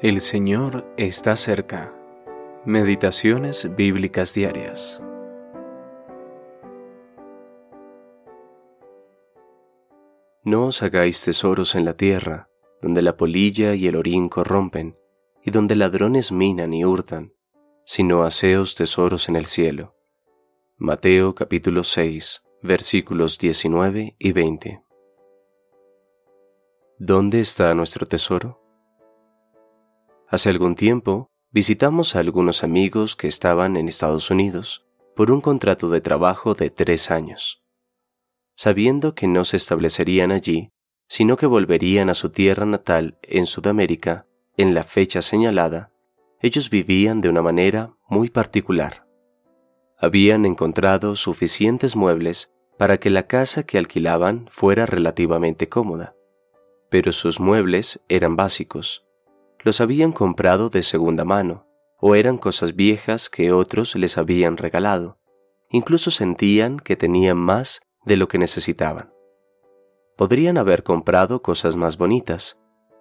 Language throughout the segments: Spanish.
El Señor está cerca. Meditaciones bíblicas diarias. No os hagáis tesoros en la tierra, donde la polilla y el orín corrompen, y donde ladrones minan y hurtan, sino haceos tesoros en el cielo. Mateo capítulo 6, versículos 19 y 20. ¿Dónde está nuestro tesoro? Hace algún tiempo visitamos a algunos amigos que estaban en Estados Unidos por un contrato de trabajo de tres años. Sabiendo que no se establecerían allí, sino que volverían a su tierra natal en Sudamérica en la fecha señalada, ellos vivían de una manera muy particular. Habían encontrado suficientes muebles para que la casa que alquilaban fuera relativamente cómoda, pero sus muebles eran básicos los habían comprado de segunda mano, o eran cosas viejas que otros les habían regalado. Incluso sentían que tenían más de lo que necesitaban. Podrían haber comprado cosas más bonitas,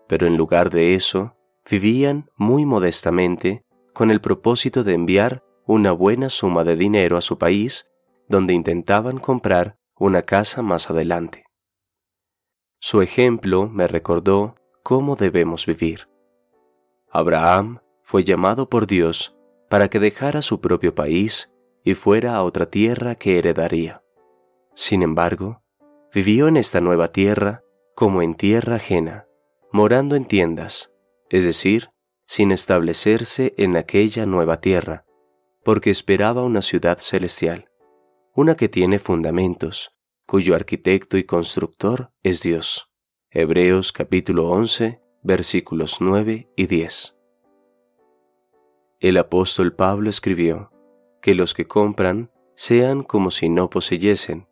pero en lugar de eso, vivían muy modestamente con el propósito de enviar una buena suma de dinero a su país, donde intentaban comprar una casa más adelante. Su ejemplo me recordó cómo debemos vivir. Abraham fue llamado por Dios para que dejara su propio país y fuera a otra tierra que heredaría. Sin embargo, vivió en esta nueva tierra como en tierra ajena, morando en tiendas, es decir, sin establecerse en aquella nueva tierra, porque esperaba una ciudad celestial, una que tiene fundamentos, cuyo arquitecto y constructor es Dios. Hebreos capítulo 11, versículos 9 y 10. El apóstol Pablo escribió, que los que compran sean como si no poseyesen,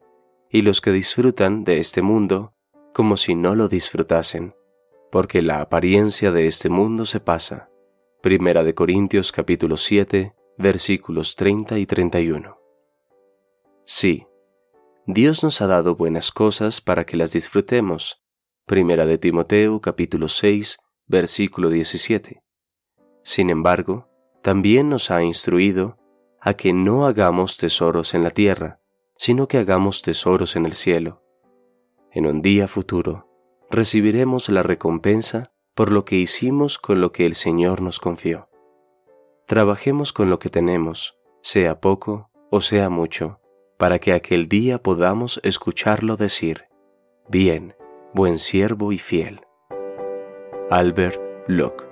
y los que disfrutan de este mundo como si no lo disfrutasen, porque la apariencia de este mundo se pasa. Primera de Corintios capítulo 7, versículos 30 y 31. Sí, Dios nos ha dado buenas cosas para que las disfrutemos, Primera de Timoteo capítulo 6, versículo 17. Sin embargo, también nos ha instruido a que no hagamos tesoros en la tierra, sino que hagamos tesoros en el cielo. En un día futuro, recibiremos la recompensa por lo que hicimos con lo que el Señor nos confió. Trabajemos con lo que tenemos, sea poco o sea mucho, para que aquel día podamos escucharlo decir, bien, buen siervo y fiel. Albert Locke